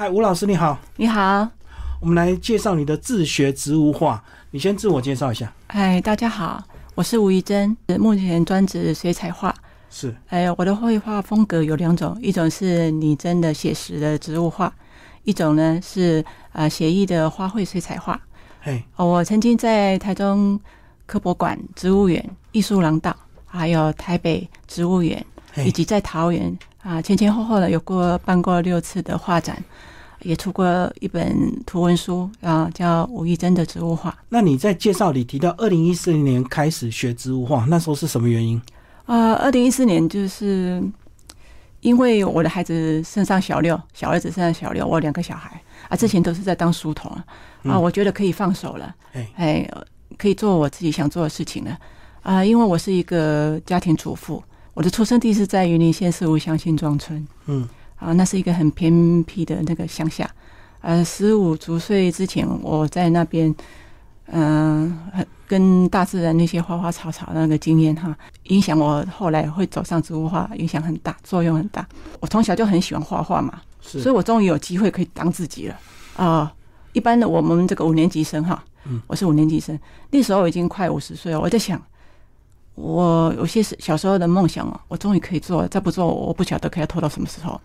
嗨，吴老师你好，你好，我们来介绍你的自学植物画。你先自我介绍一下。嗨，大家好，我是吴怡珍，目前专职水彩画。是，哎，我的绘画风格有两种，一种是拟真的写实的植物画，一种呢是呃写意的花卉水彩画。嘿，我曾经在台中科博馆植物园、艺术廊道，还有台北植物园，以及在桃园啊前前后后的有过办过六次的画展。也出过一本图文书啊，叫吴义珍的植物画。那你在介绍里提到，二零一四年开始学植物画，那时候是什么原因？啊，二零一四年就是因为我的孩子升上小六，小儿子升上小六，我两个小孩啊，之前都是在当书童啊，我觉得可以放手了，哎，可以做我自己想做的事情了啊，因为我是一个家庭主妇，我的出生地是在云林县四五乡新庄村，嗯。啊，那是一个很偏僻的那个乡下，呃，十五足岁之前，我在那边，嗯，跟大自然那些花花草草那个经验哈，影响我后来会走上植物画，影响很大，作用很大。我从小就很喜欢画画嘛，所以我终于有机会可以当自己了啊。一般的我们这个五年级生哈，嗯，我是五年级生，那时候已经快五十岁了，我在想，我有些小时候的梦想啊，我终于可以做，再不做我不晓得可以拖到什么时候。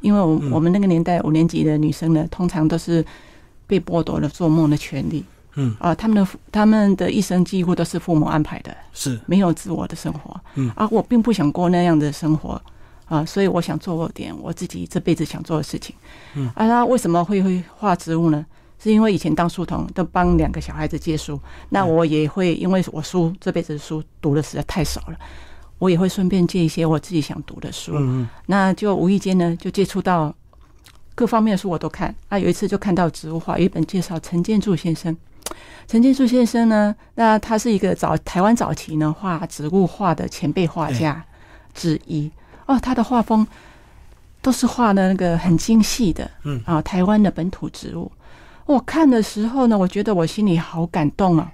因为我我们那个年代五年级的女生呢，通常都是被剥夺了做梦的权利。嗯啊，他们的他们的一生几乎都是父母安排的，是没有自我的生活。嗯啊，我并不想过那样的生活啊，所以我想做点我自己这辈子想做的事情。嗯啊，那为什么会会画植物呢？是因为以前当书童都帮两个小孩子借书，那我也会因为我书这辈子书读的实在太少了。我也会顺便借一些我自己想读的书，嗯那就无意间呢就接触到各方面的书我都看啊。有一次就看到植物画，有一本介绍陈建柱先生。陈建柱先生呢，那他是一个早台湾早期呢画植物画的前辈画家之一哦。他的画风都是画的那个很精细的，嗯啊，台湾的本土植物。我看的时候呢，我觉得我心里好感动啊！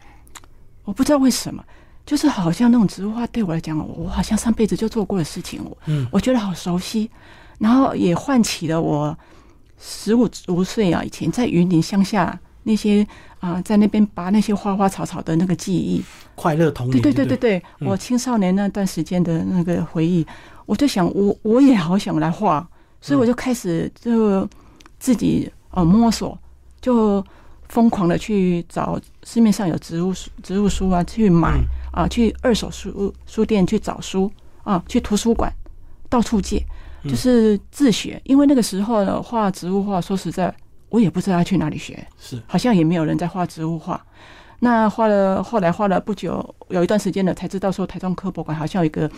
我不知道为什么。就是好像那种植物画对我来讲，我好像上辈子就做过的事情，我嗯，我觉得好熟悉，然后也唤起了我十五五岁啊以前在云林乡下那些啊在那边拔那些花花草草的那个记忆，快乐童年，对对对对对，我青少年那段时间的那个回忆，我就想我我也好想来画，所以我就开始就自己呃摸索，就疯狂的去找市面上有植物书植物书啊去买。啊，去二手书书店去找书啊，去图书馆到处借，就是自学。因为那个时候呢，画植物画，说实在，我也不知道要去哪里学，是好像也没有人在画植物画。那画了，后来画了不久，有一段时间了，才知道说台中科博馆好像有一个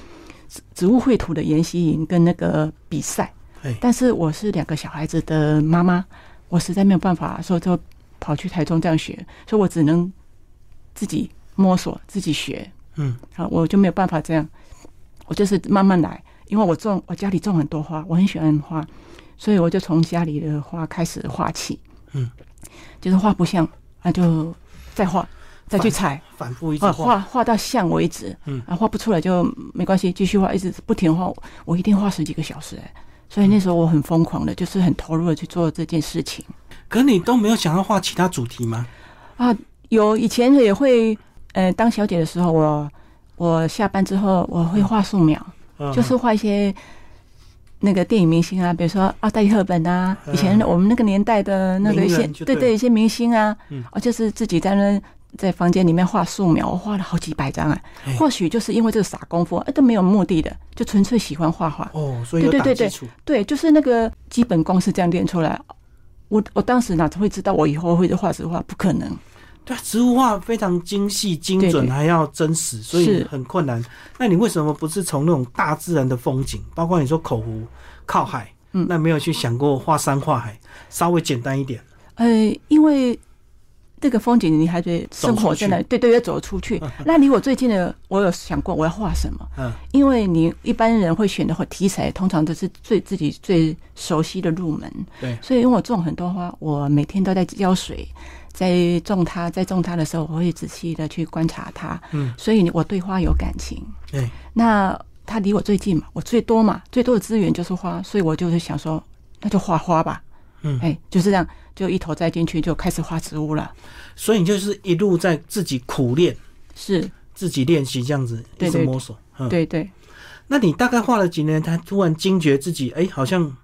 植植物绘图的研习营跟那个比赛。但是我是两个小孩子的妈妈，我实在没有办法说就跑去台中这样学，所以我只能自己。摸索自己学，嗯，好，我就没有办法这样，我就是慢慢来，因为我种我家里种很多花，我很喜欢花，所以我就从家里的花开始画起，嗯，就是画不像，那就再画，再去采，反复一直画，画到像为止，嗯，啊，画不出来就没关系，继续画，一直不停画，我一定画十几个小时，哎，所以那时候我很疯狂的，就是很投入的去做这件事情。可你都没有想要画其他主题吗？啊，有，以前也会。呃，当小姐的时候，我我下班之后我会画素描，就是画一些那个电影明星啊，比如说奥黛丽·赫本啊，以前我们那个年代的那个一些对对一些明星啊，哦，就是自己在那在房间里面画素描，我画了好几百张啊。或许就是因为这个傻功夫，哎，都没有目的的，就纯粹喜欢画画。哦，所以对对对对，对，就是那个基本功是这样练出来。我我当时哪会知道我以后会画实画？不可能。对，植物画非常精细、精准，还要真实，所以很困难。那你为什么不是从那种大自然的风景，包括你说口湖靠海，嗯，那没有去想过画山画海，稍微简单一点？呃，因为这个风景你还得生活在那，对对，要走出去。那离我最近的，我有想过我要画什么？嗯，因为你一般人会选的话题材，通常都是最自己最熟悉的入门。对，所以因为我种很多花，我每天都在浇水。在种它，在种它的时候，我会仔细的去观察它。嗯，所以我对花有感情。对，那它离我最近嘛，我最多嘛，最多的资源就是花，所以我就是想说，那就画花吧。嗯，哎，就是这样，就一头栽进去，就开始画植物了。所以你就是一路在自己苦练，是自己练习这样子，一直摸索。对对。那你大概画了几年，他突然惊觉自己，哎，好像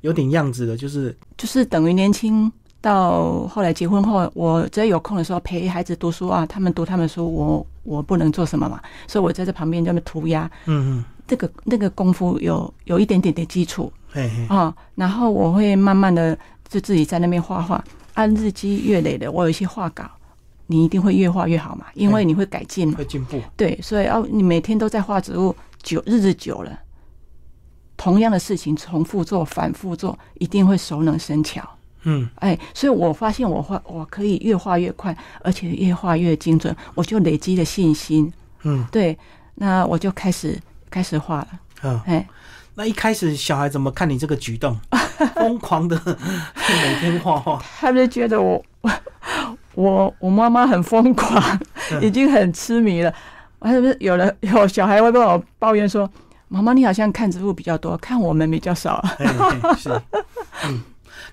有点样子了，就是就是等于年轻到后来结婚后，我只要有空的时候陪孩子读书啊，他们读他们书，我我不能做什么嘛，所以我在这旁边这么涂鸦。嗯嗯。这个那个功夫有有一点点的基础，啊，然后我会慢慢的就自己在那边画画，按日积月累的，我有一些画稿，你一定会越画越好嘛，因为你会改进，会进步，对，所以哦，你每天都在画植物，久日子久了，同样的事情重复做、反复做，一定会熟能生巧，嗯，哎，所以我发现我画我可以越画越快，而且越画越精准，我就累积了信心，嗯，对，那我就开始。开始画了，嗯，哎，那一开始小孩怎么看你这个举动？疯狂的 每天画画，他们觉得我 我我妈妈很疯狂，已经很痴迷了。还是有人有小孩会跟我抱怨说：“妈妈，你好像看植物比较多，看我们比较少。”是，嗯，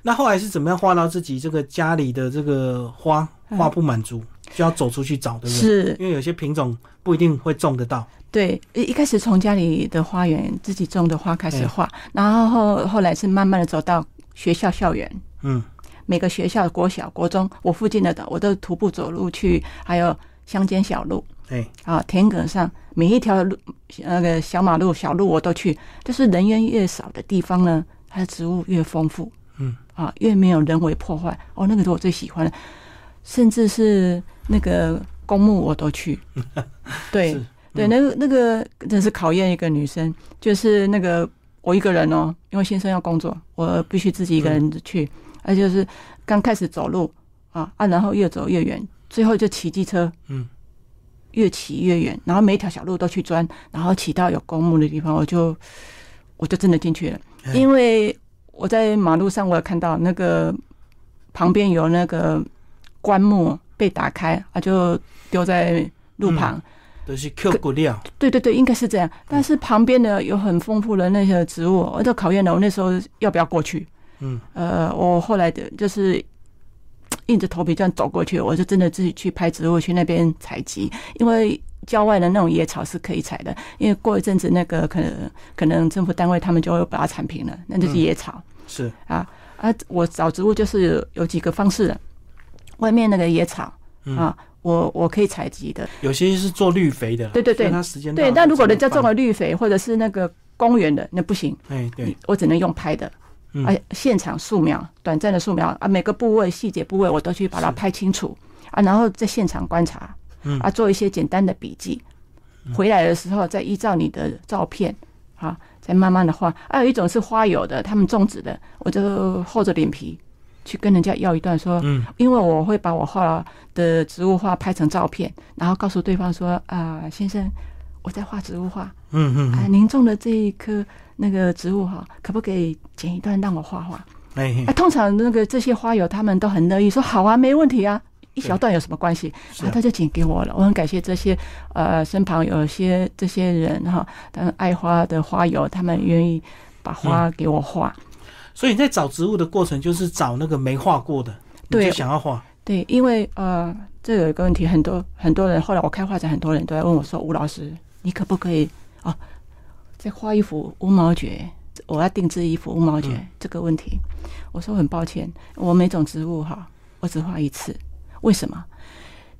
那后来是怎么样画到自己这个家里的这个花画不满足，就要走出去找，对不对？是，因为有些品种不一定会种得到。对，一一开始从家里的花园自己种的花开始画，然后后后来是慢慢的走到学校校园，嗯，每个学校国小、国中，我附近的我都徒步走路去，还有乡间小路，哎，啊，田埂上每一条路那个小马路、小路我都去，就是人员越少的地方呢，它的植物越丰富，嗯，啊，越没有人为破坏，哦，那个是我最喜欢的，甚至是那个公墓我都去，对。对，那个那个真是考验一个女生，就是那个我一个人哦，因为先生要工作，我必须自己一个人去，而且是刚开始走路啊啊，然后越走越远，最后就骑机车，嗯，越骑越远，然后每一条小路都去钻，然后骑到有公墓的地方，我就我就真的进去了，因为我在马路上我有看到那个旁边有那个棺木被打开啊，就丢在路旁。都是 Q 骨料，对对对，应该是这样。但是旁边的有很丰富的那些植物，我都考验了我那时候要不要过去。嗯，呃，我后来的就是硬着头皮这样走过去，我就真的自己去拍植物，去那边采集。因为郊外的那种野草是可以采的，因为过一阵子那个可能可能政府单位他们就会把它铲平了，那就是野草。是啊啊，我找植物就是有几个方式的，外面那个野草啊。我我可以采集的，有些是做绿肥的，对对对，它时间对。但如果人家种了绿肥，或者是那个公园的，那不行。哎，对，我只能用拍的，啊，现场素描，短暂的素描啊，每个部位细节部位我都去把它拍清楚啊，然后在现场观察，啊，做一些简单的笔记，回来的时候再依照你的照片啊，再慢慢的画。还有一种是花友的，他们种植的，我就厚着脸皮。去跟人家要一段说，嗯，因为我会把我画的植物画拍成照片，然后告诉对方说，啊，先生，我在画植物画，嗯嗯，啊，您种的这一棵那个植物哈，可不可以剪一段让我画画？哎，通常那个这些花友他们都很乐意说，好啊，没问题啊，一小段有什么关系？啊，他就剪给我了。我很感谢这些呃身旁有些这些人哈，他们爱花的花友，他们愿意把花给我画。所以你在找植物的过程，就是找那个没画过的，对，想要画。对，因为呃，这有一个问题，很多很多人后来我开画展，很多人都在问我说：“吴老师，你可不可以啊，再画一幅乌毛蕨？我要定制一幅乌毛蕨。”这个问题，我说很抱歉，我每种植物哈，我只画一次。为什么？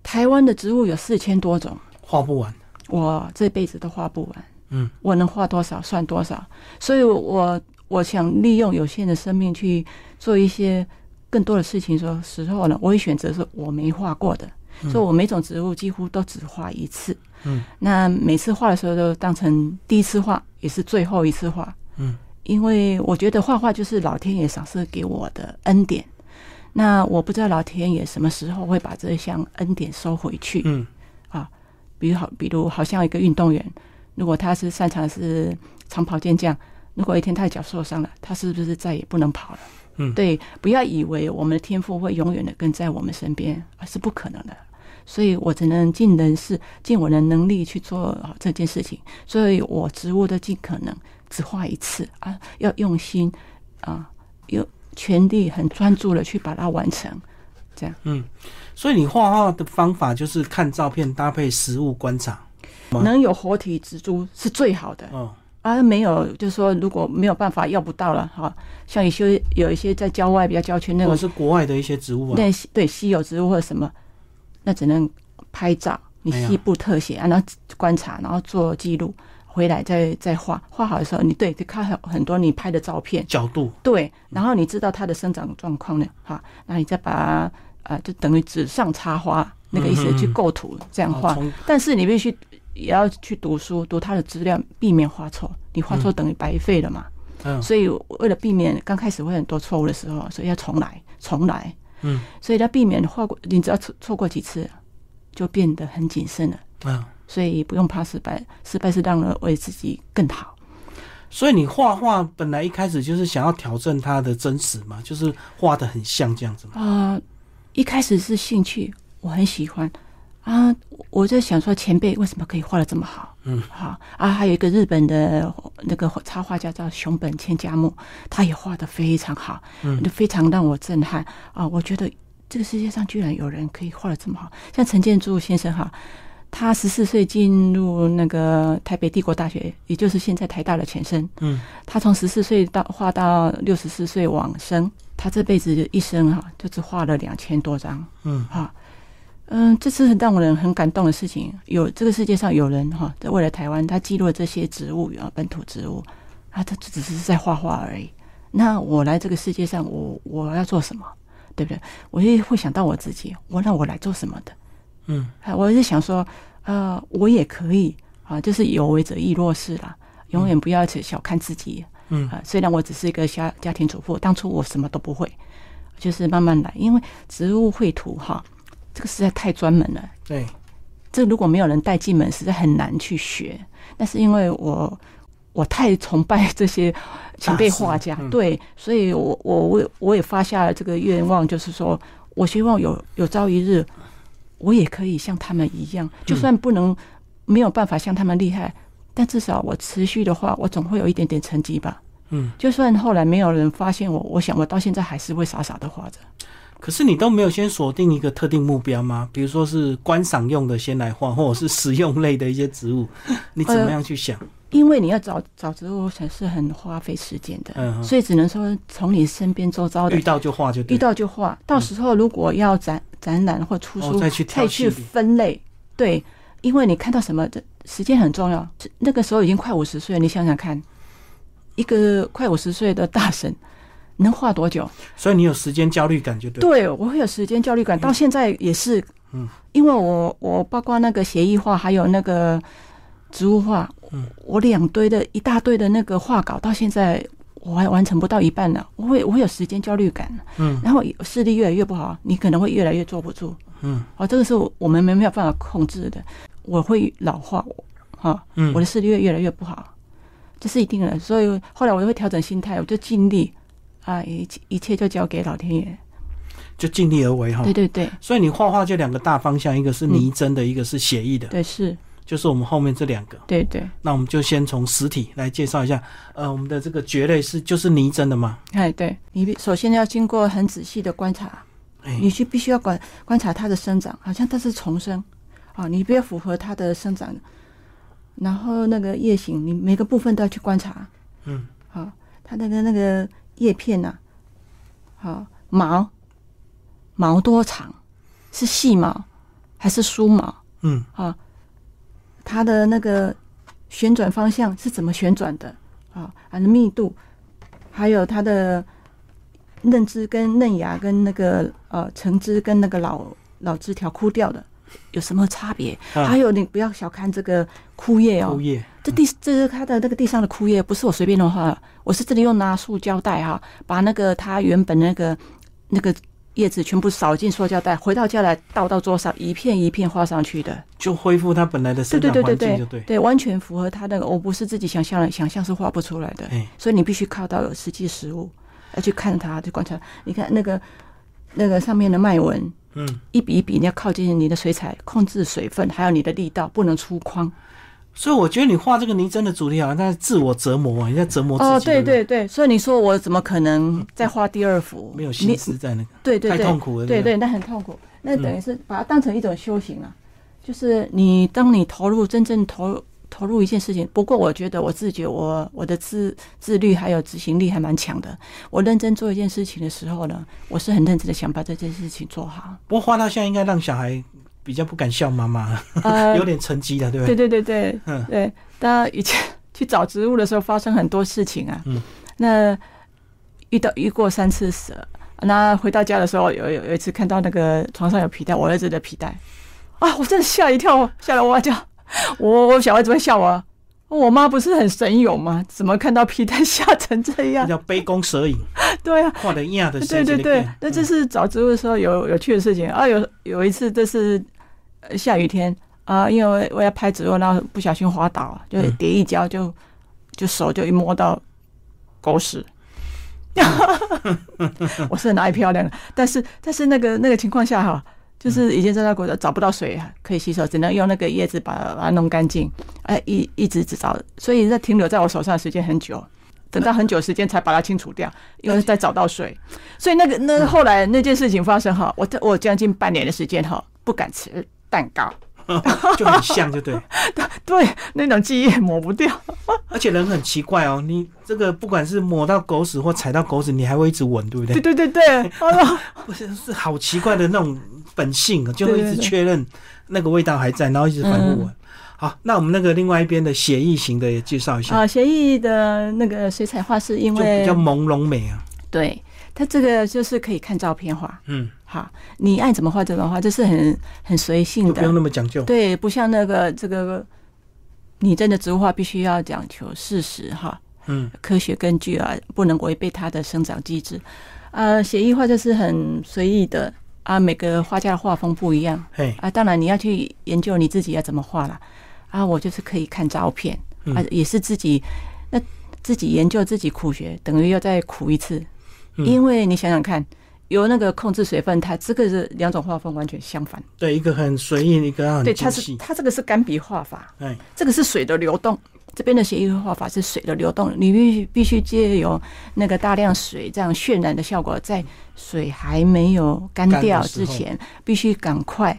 台湾的植物有四千多种，画不完，我这辈子都画不完。嗯，我能画多少算多少，所以我。我想利用有限的生命去做一些更多的事情。说时候呢，我会选择是我没画过的，所以我每种植物几乎都只画一次。嗯，那每次画的时候都当成第一次画，也是最后一次画。嗯，因为我觉得画画就是老天爷赏赐给我的恩典。那我不知道老天爷什么时候会把这项恩典收回去。嗯，啊，比如好，比如好像一个运动员，如果他是擅长是长跑健将。如果一天他脚受伤了，他是不是再也不能跑了？嗯，对，不要以为我们的天赋会永远的跟在我们身边，而是不可能的。所以我只能尽人事，尽我的能力去做这件事情。所以我植物的尽可能只画一次啊，要用心啊，有全力、很专注的去把它完成，这样。嗯，所以你画画的方法就是看照片搭配实物观察，能有活体植株是最好的。哦，啊没有，就是说如果没有办法要不到了哈，像有些有一些在郊外比较郊区那种，是国外的一些植物啊，那对稀有植物或者什么，那只能拍照，你细部特写，然后观察，然后做记录。回来再再画画好的时候，你对，就看很很多你拍的照片角度，对，然后你知道它的生长状况了，哈，那你再把呃，就等于纸上插花那个意思去构图这样画，但是你必须也要去读书，读它的资料，避免画错，你画错等于白费了嘛。嗯，所以为了避免刚开始会很多错误的时候，所以要重来，重来。嗯，所以他避免画过，你只要错错过几次，就变得很谨慎了。嗯。所以不用怕失败，失败是让人为自己更好。所以你画画本来一开始就是想要挑战它的真实嘛，就是画的很像这样子嘛。啊，一开始是兴趣，我很喜欢啊。我在想说前辈为什么可以画的这么好？嗯，好啊。还有一个日本的那个插画家叫熊本千家木，他也画的非常好，嗯，就非常让我震撼啊。我觉得这个世界上居然有人可以画的这么好，像陈建柱先生哈。他十四岁进入那个台北帝国大学，也就是现在台大的前身。嗯，他从十四岁到画到六十四岁往生，他这辈子一生哈，就只画了两千多张。嗯，哈，嗯，这是让人很感动的事情。有这个世界上有人哈，在未来台湾，他记录了这些植物啊，本土植物，啊，他只是在画画而已。那我来这个世界上，我我要做什么？对不对？我也会想到我自己，我那我来做什么的？嗯，我是想说，呃，我也可以啊，就是有为者亦若是啦，永远不要去小看自己。嗯啊，虽然我只是一个家家庭主妇，当初我什么都不会，就是慢慢来，因为植物绘图哈，这个实在太专门了。对，这如果没有人带进门，实在很难去学。但是因为我我太崇拜这些前辈画家，对，所以我我我我也发下了这个愿望，就是说我希望有有朝一日。我也可以像他们一样，就算不能没有办法像他们厉害，但至少我持续的话，我总会有一点点成绩吧。嗯，就算后来没有人发现我，我想我到现在还是会傻傻的画着。可是你都没有先锁定一个特定目标吗？比如说是观赏用的先来画，或者是实用类的一些植物，你怎么样去想？因为你要找找植物，才是很花费时间的，所以只能说从你身边周遭的遇到就画就遇到就画。到时候如果要展展览或出书，再去再去分类。对，因为你看到什么，这时间很重要。那个时候已经快五十岁了，你想想看，一个快五十岁的大神能画多久？所以你有时间焦虑感就对。对，我会有时间焦虑感，到现在也是。嗯，因为我我包括那个协议画，还有那个植物画。嗯，我两堆的一大堆的那个画稿，到现在我还完成不到一半呢。我会，我会有时间焦虑感。嗯，然后视力越来越不好，你可能会越来越坐不住。嗯，哦，这个是我们没没有办法控制的。我会老化，哈，嗯，我的视力越越来越不好，这是一定的。所以后来我就会调整心态，我就尽力啊，一一切就交给老天爷，就尽力而为哈。对对对。所以你画画就两个大方向，一个是拟真的，一个是写意的。对，是。就是我们后面这两个，对对，那我们就先从实体来介绍一下。呃，我们的这个蕨类是就是泥真的吗？哎，对，你首先要经过很仔细的观察，你去必须要观观察它的生长，好像它是重生啊，你不要符合它的生长，然后那个叶形，你每个部分都要去观察。嗯，好，它那个那个叶片呐，好毛毛多长，是细毛还是疏毛？嗯，啊。它的那个旋转方向是怎么旋转的啊？它的密度，还有它的嫩枝跟嫩芽跟那个呃橙枝跟那个老老枝条枯掉的有什么差别？还有你不要小看这个枯叶哦，枯叶，这地这是它的那个地上的枯叶，不是我随便的画，我是这里用拿塑胶袋哈，把那个它原本那个那个。叶子全部扫进塑胶袋，回到家来倒到桌上，一片一片画上去的，就恢复它本来的生长环境，就对，对，完全符合它那个。我不是自己想象的，想象是画不出来的。所以你必须靠到有实际实物，要去看它，去观察。你看那个那个上面的脉纹，嗯，一笔一笔你要靠近你的水彩，控制水分，还有你的力道，不能粗犷。所以我觉得你画这个泥真的主题好像在自我折磨啊，你在折磨自己。哦，对对对，所以你说我怎么可能再画第二幅？没有心思在那个，对对对，太痛苦了。对对，那很痛苦，那等于是把它当成一种修行啊。就是你当你投入真正投投入一件事情，不过我觉得我自己我我的自自律还有执行力还蛮强的。我认真做一件事情的时候呢，我是很认真的想把这件事情做好。不过画到现在应该让小孩。比较不敢笑妈妈，有点成绩了，对不对？对对对对，嗯，对。当以前去找植物的时候，发生很多事情啊。嗯。那遇到遇过三次蛇，那回到家的时候，有有有一次看到那个床上有皮带，我儿子的皮带，啊，我真的吓一跳，吓得我叫，我我小孩子会笑我，我妈不是很神勇吗？怎么看到皮带吓成这样？叫杯弓蛇影。对啊，画的一样的。对对对，那这是找植物的时候有有趣的事情啊。有有一次，这是。下雨天啊，因为我要拍植物，然后不小心滑倒，就跌一跤，就就手就一摸到狗屎。我是哪里漂亮的？但是但是那个那个情况下哈，就是已经在那国找不到水可以洗手，只能用那个叶子把把它弄干净。哎，一一直只找，所以在停留在我手上的时间很久，等到很久时间才把它清除掉，因为再找到水。所以那个那后来那件事情发生哈，我我将近半年的时间哈，不敢吃。蛋糕 就很像，就对，对，那种记忆抹不掉。而且人很奇怪哦，你这个不管是抹到狗屎或踩到狗屎，你还会一直闻，对不对？对对对对，不是是好奇怪的那种本性，就会一直确认那个味道还在，然后一直反复闻。好，那我们那个另外一边的写意型的也介绍一下啊，写意的那个水彩画是因为比较朦胧美啊，对。它这个就是可以看照片画，嗯，好，你爱怎么画怎么画，这是很很随性的，不用那么讲究。对，不像那个这个，你真的植物画必须要讲求事实哈，嗯，科学根据啊，不能违背它的生长机制。呃，写意画就是很随意的啊，每个画家的画风不一样，嘿。啊，当然你要去研究你自己要怎么画了啊，我就是可以看照片。啊，也是自己那自己研究自己苦学，等于要再苦一次。因为你想想看，有那个控制水分，它这个是两种画风完全相反。对，一个很随意，一个很对，它是它这个是干笔画法，哎，这个是水的流动。这边的写意画法是水的流动，你必须必须借由那个大量水这样渲染的效果，在水还没有干掉之前，必须赶快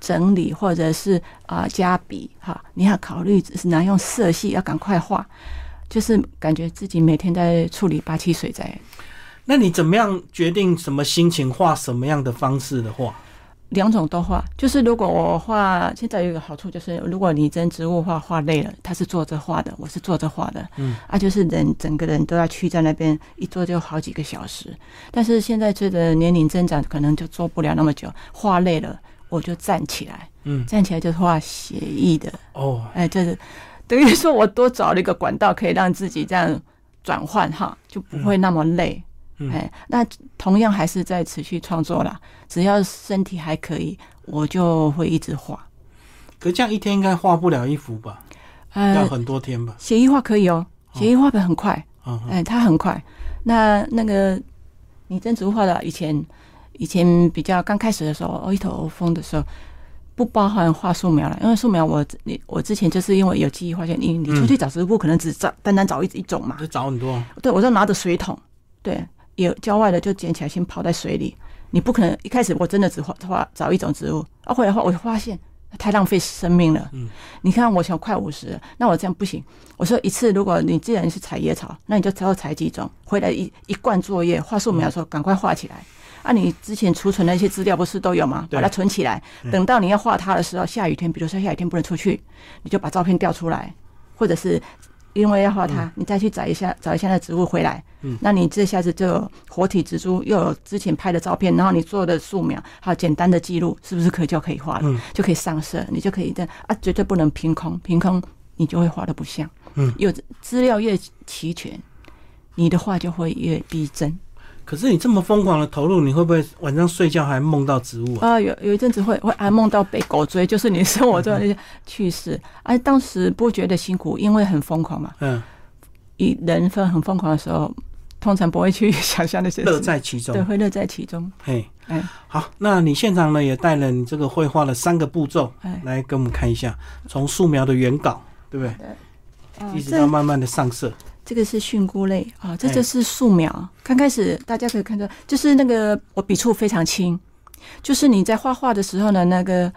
整理或者是啊加笔哈。你要考虑是拿用色系，要赶快画，就是感觉自己每天在处理八七水在。那你怎么样决定什么心情画什么样的方式的画？两种都画，就是如果我画，现在有一个好处就是，如果你真植物画画累了，他是坐着画的，我是坐着画的，嗯，啊，就是人整个人都要去在那边一坐就好几个小时。但是现在这个年龄增长，可能就坐不了那么久，画累了我就站起来，嗯，站起来就是画写意的哦，哎，这是等于说我多找了一个管道，可以让自己这样转换哈，就不会那么累。哎，那同样还是在持续创作啦。只要身体还可以，我就会一直画。可这样一天应该画不了一幅吧？要很多天吧？写意画可以哦，写意画本很快。哎，它很快。那那个你真植物画的，以前以前比较刚开始的时候，一头风的时候，不包含画素描了，因为素描我你我之前就是因为有记忆发现，你你出去找植物可能只找单单找一一种嘛，就找很多。对，我就拿着水桶，对。有郊外的就捡起来先泡在水里，你不可能一开始我真的只画画找一种植物，啊，后来话我发现太浪费生命了。嗯，你看我想快五十，那我这样不行。我说一次，如果你既然是采野草，那你就只要采几种，回来一一罐作业画素描的时候赶快画起来。啊，你之前储存的一些资料不是都有吗？把它存起来，等到你要画它的时候，下雨天，比如说下雨天不能出去，你就把照片调出来，或者是。因为要画它，你再去找一下找一下那植物回来，嗯，那你这下子就有活体植株，又有之前拍的照片，然后你做的素描，还有简单的记录，是不是可以就可以画了？就可以上色，你就可以这啊，绝对不能凭空，凭空你就会画的不像。嗯，有资料越齐全，你的画就会越逼真。可是你这么疯狂的投入，你会不会晚上睡觉还梦到植物啊？有有一阵子会会还梦到被狗追，就是你生活中的那些趣事。哎，当时不觉得辛苦，因为很疯狂嘛。嗯。一人分很疯狂的时候，通常不会去想象那些乐在其中，对，会乐在其中。嘿，哎，好，那你现场呢也带了你这个绘画的三个步骤，来给我们看一下，从素描的原稿，对不对？一直到慢慢的上色。这个是蕈菇类啊，这就是素描。刚开始大家可以看到，就是那个我笔触非常轻，就是你在画画的时候呢，那个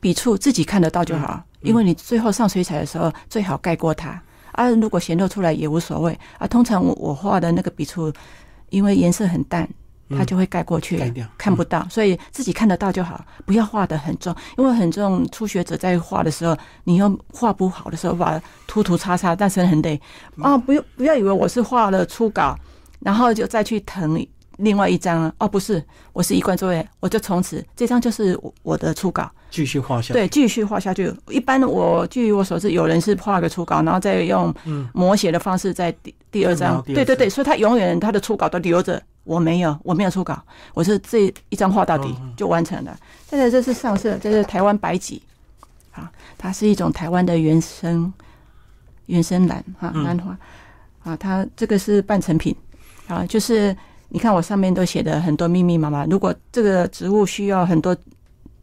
笔触自己看得到就好，因为你最后上水彩的时候最好盖过它啊。如果显露出来也无所谓啊。通常我我画的那个笔触，因为颜色很淡。它就会盖过去，看不到，所以自己看得到就好，不要画的很重，因为很重。初学者在画的时候，你又画不好的时候，把涂涂擦擦，但是很累啊！不用不要以为我是画了初稿，然后就再去腾另外一张了。哦，不是，我是一贯作业，我就从此这张就是我的初稿，继续画下。对，继续画下去。一般我据我所知，有人是画个初稿，然后再用摹写的方式在第第二张。对对对，所以他永远他的初稿都留着。我没有，我没有初稿，我是这一张画到底就完成了。现在这是上色，这是台湾白芨，啊，它是一种台湾的原生原生兰哈兰花，啊，它这个是半成品，啊，就是你看我上面都写的很多密密麻麻。如果这个植物需要很多。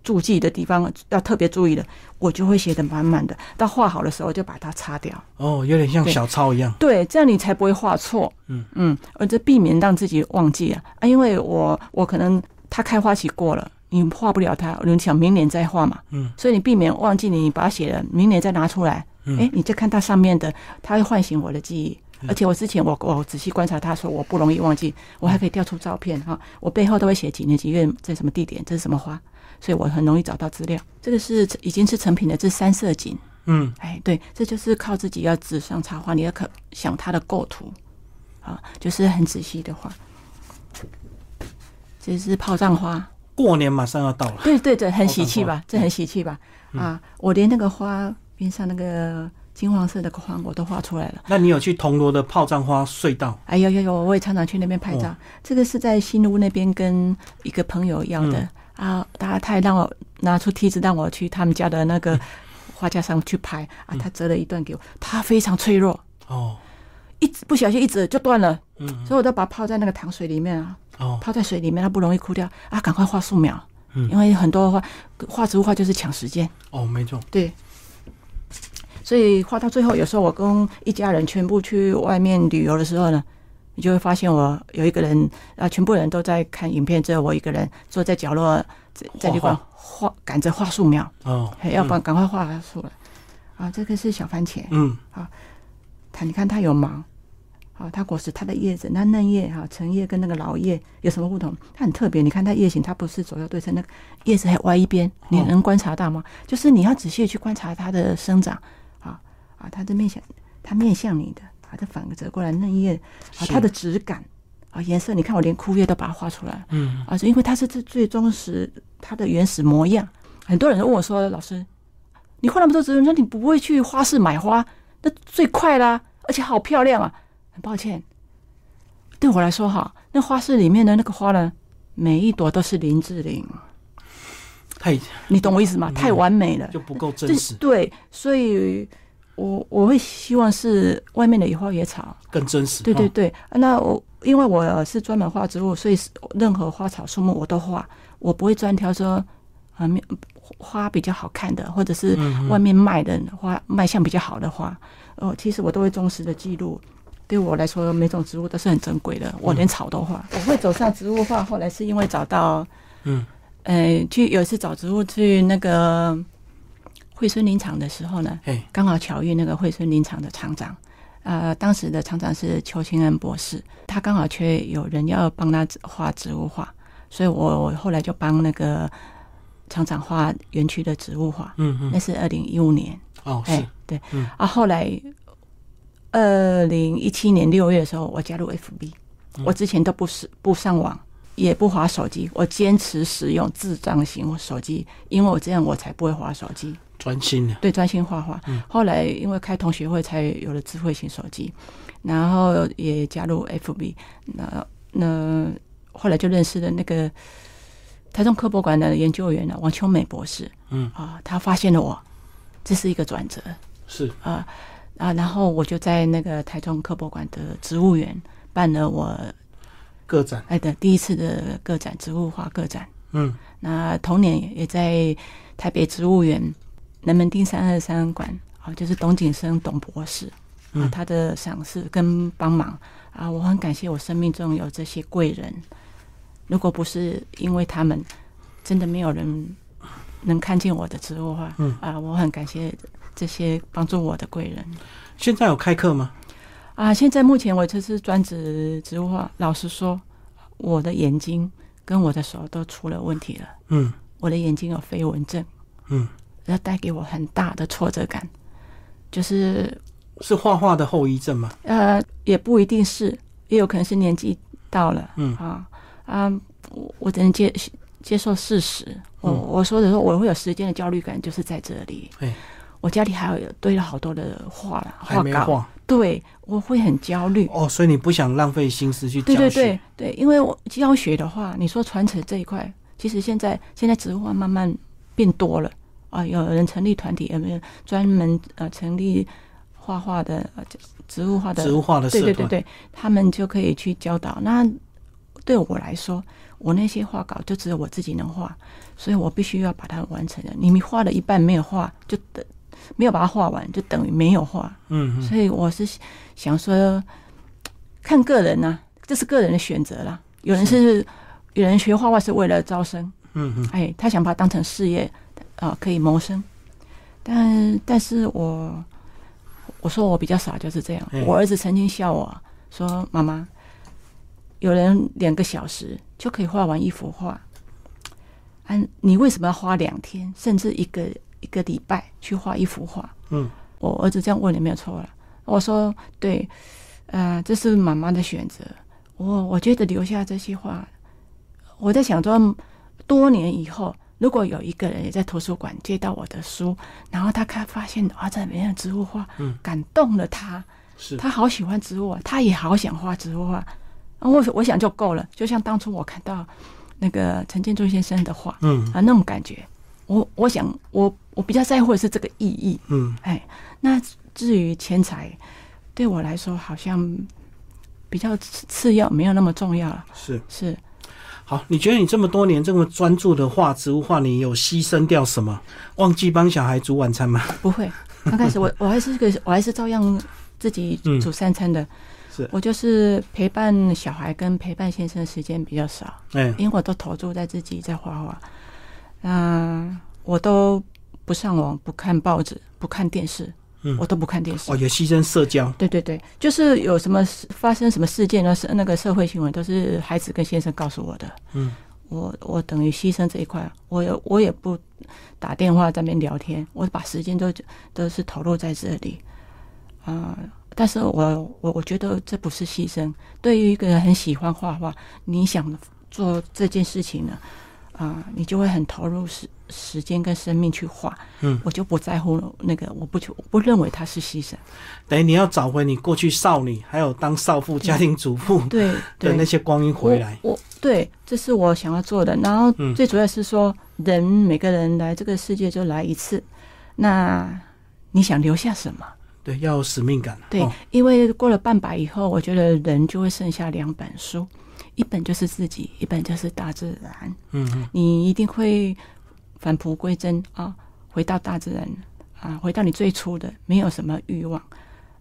注记的地方要特别注意的，我就会写的满满的。到画好的时候就把它擦掉。哦，有点像小抄一样。对，这样你才不会画错。嗯嗯，而这避免让自己忘记啊啊！因为我我可能它开花期过了，你画不了它，你想明年再画嘛。嗯。所以你避免忘记，你把它写了，明年再拿出来。嗯。哎，你就看它上面的，它会唤醒我的记忆。而且我之前我我仔细观察它，说我不容易忘记，我还可以调出照片哈。我背后都会写几年几月在什么地点，这是什么花。所以我很容易找到资料。这个是已经是成品的，这三色锦。嗯，哎，对，这就是靠自己要纸上插画，你要可想它的构图，啊，就是很仔细的画。这是炮仗花，过年马上要到了。对对对，很喜气吧？这很喜气吧？啊，我连那个花边上那个金黄色的花我都画出来了。那你有去铜锣的炮仗花隧道？哎呦呦呦，我也常常去那边拍照。这个是在新屋那边跟一个朋友要的。啊，他他还让我拿出梯子让我去他们家的那个 画架上去拍啊，他折了一段给我，它非常脆弱。哦，一不小心一折就断了，嗯，所以我都把它泡在那个糖水里面啊，哦，泡在水里面它不容易枯掉啊，赶快画素描，嗯，因为很多画画植物画就是抢时间。哦，没错，对，所以画到最后，有时候我跟一家人全部去外面旅游的时候呢。你就会发现我有一个人啊，全部人都在看影片，只有我一个人坐在角落，在在旅馆画，赶着画素描哦，要不赶快画出来啊！这个是小番茄，嗯，好，它你看它有芒，好，它果实它的叶子，那嫩叶哈，成叶跟那个老叶有什么不同？它很特别，你看它叶形，它不是左右对称，那个叶子还歪一边，你能观察到吗？就是你要仔细去观察它的生长，啊啊，它的面向，它面向你的。把它反折过来，嫩叶啊，它的质感啊，颜色，你看我连枯叶都把它画出来，嗯，啊，是因为它是最最忠实它的原始模样。很多人问我说：“老师，你画那么多植物，说你不会去花市买花，那最快啦，而且好漂亮啊。”很抱歉，对我来说哈，那花市里面的那个花呢，每一朵都是林志玲，太，你懂我意思吗？太完美了，就不够真实。对，所以。我我会希望是外面的野花野草更真实。对对对，那我因为我是专门画植物，所以任何花草树木我都画，我不会专挑说啊花比较好看的，或者是外面卖的花卖相比较好的花。哦，其实我都会忠实的记录。对我来说，每种植物都是很珍贵的，我连草都画。我会走上植物画，后来是因为找到，嗯，呃，去有一次找植物去那个。惠孙林场的时候呢，刚好巧遇那个惠孙林场的厂长，呃，当时的厂长是邱清恩博士，他刚好缺有人要帮他画植物画，所以我我后来就帮那个厂长画园区的植物画，嗯嗯，那是二零一五年，哦，是，对，嗯，啊，后来二零一七年六月的时候，我加入 FB，我之前都不是不上网。也不划手机，我坚持使用智障型手机，因为我这样我才不会划手机，专心的，对，专心画画。后来因为开同学会，才有了智慧型手机，然后也加入 FB，那那后来就认识了那个台中科博馆的研究员呢，王秋美博士。嗯啊，他发现了我，这是一个转折，是啊啊，然后我就在那个台中科博馆的植物园。办了我个展，哎的第一次的个展，植物画个展。嗯，那同年也在台北植物园南门町三二三馆啊，就是董景生董博士啊，他的赏识跟帮忙啊，我很感谢我生命中有这些贵人。如果不是因为他们，真的没有人能看见我的植物画。嗯啊，我很感谢这些帮助我的贵人。现在有开课吗？啊，现在目前我就是专职植物画。老实说，我的眼睛跟我的手都出了问题了。嗯，我的眼睛有飞蚊症。嗯，要带给我很大的挫折感。就是是画画的后遗症吗？呃，也不一定是，也有可能是年纪到了。嗯啊啊，我我只能接接受事实。我我说的说我会有时间的焦虑感，就是在这里。我家里还有堆了好多的画了，画稿。对，我会很焦虑。哦，所以你不想浪费心思去对对对对，因为我教学的话，你说传承这一块，其实现在现在植物画慢慢变多了啊，有人成立团体，有没有专门呃成立画画的呃植物画的植物画的对对对对，他们就可以去教导。那对我来说，我那些画稿就只有我自己能画，所以我必须要把它完成了。你们画了一半没有画，就等。没有把它画完，就等于没有画。嗯，所以我是想说，看个人啊，这是个人的选择啦。有人是有人学画画是为了招生，嗯嗯，哎，他想把它当成事业啊，可以谋生。但但是我我说我比较傻，就是这样。我儿子曾经笑我说：“妈妈，有人两个小时就可以画完一幅画，嗯，你为什么要花两天，甚至一个？”一个礼拜去画一幅画，嗯，我儿子这样问你没有错了。我说对，呃，这是妈妈的选择。我我觉得留下这些画，我在想说，多年以后，如果有一个人也在图书馆借到我的书，然后他看发现啊，这里面的植物画，嗯，感动了他，是。他好喜欢植物，他也好想画植物画。我我想就够了，就像当初我看到那个陈建州先生的画，嗯。啊，那种感觉。我我想我我比较在乎的是这个意义，嗯，哎，那至于钱财，对我来说好像比较次要，没有那么重要了。是。是，好，你觉得你这么多年这么专注的画植物画，你有牺牲掉什么？忘记帮小孩煮晚餐吗？不会，刚开始我我还是个我还是照样自己煮三餐的。是我就是陪伴小孩跟陪伴先生的时间比较少，哎，因为我都投注在自己在画画。嗯，我都不上网，不看报纸，不看电视，嗯，我都不看电视。哦，也牺牲社交。对对对，就是有什么发生什么事件呢？是那个社会新闻，都是孩子跟先生告诉我的。嗯，我我等于牺牲这一块，我也我也不打电话在那边聊天，我把时间都都是投入在这里。啊，但是我我我觉得这不是牺牲。对于一个人很喜欢画画，你想做这件事情呢？啊，你就会很投入时时间跟生命去画，嗯，我就不在乎那个，我不就不认为它是牺牲。等于你要找回你过去少女，还有当少妇、家庭主妇对 的那些光阴回来。我对，这是我想要做的。然后最主要是说，人每个人来这个世界就来一次，那你想留下什么？对，要有使命感。对，因为过了半百以后，我觉得人就会剩下两本书。一本就是自己，一本就是大自然。嗯，你一定会返璞归真啊，回到大自然啊，回到你最初的，没有什么欲望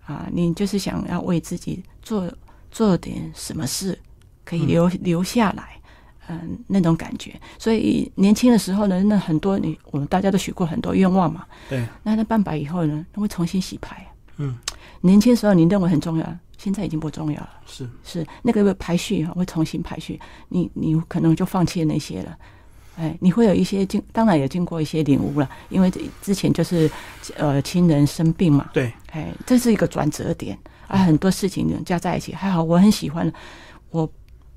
啊，你就是想要为自己做做点什么事，可以留留下来，嗯，那种感觉。所以年轻的时候呢，那很多你我们大家都许过很多愿望嘛。对。那那半百以后呢，会重新洗牌。嗯。年轻时候你认为很重要。现在已经不重要了，是。是那个排序哈会重新排序，你你可能就放弃那些了，哎，你会有一些经，当然也经过一些领悟了，因为之前就是呃亲人生病嘛，对，哎，这是一个转折点。啊，很多事情加在一起，还好我很喜欢我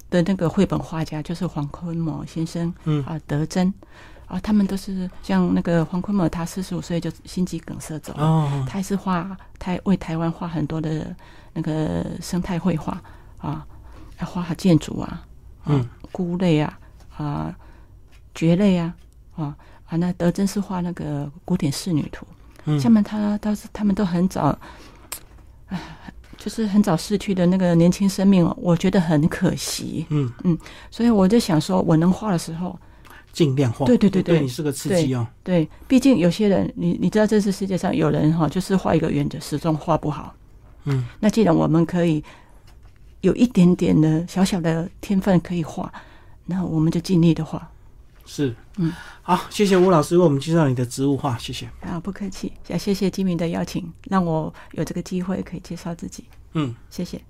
的那个绘本画家就是黄坤模先生，嗯。啊德珍。啊，他们都是像那个黄坤某，他四十五岁就心肌梗塞走了，他也是画他为台湾画很多的。那个生态绘画啊，画建筑啊，嗯，菇类啊，啊，蕨类啊，啊啊，那德珍是画那个古典仕女图，嗯，下面他倒是他们都很早，唉，就是很早逝去的那个年轻生命，我觉得很可惜。嗯嗯，所以我就想说，我能画的时候尽量画。对对对对，你是个刺激哦。对，毕竟有些人，你你知道，这是世界上有人哈，就是画一个圆的，始终画不好。嗯，那既然我们可以有一点点的小小的天分可以画，那我们就尽力的画。是，嗯，好，谢谢吴老师为我们介绍你的植物画，谢谢。啊，不客气，也谢谢金明的邀请，让我有这个机会可以介绍自己。嗯，谢谢。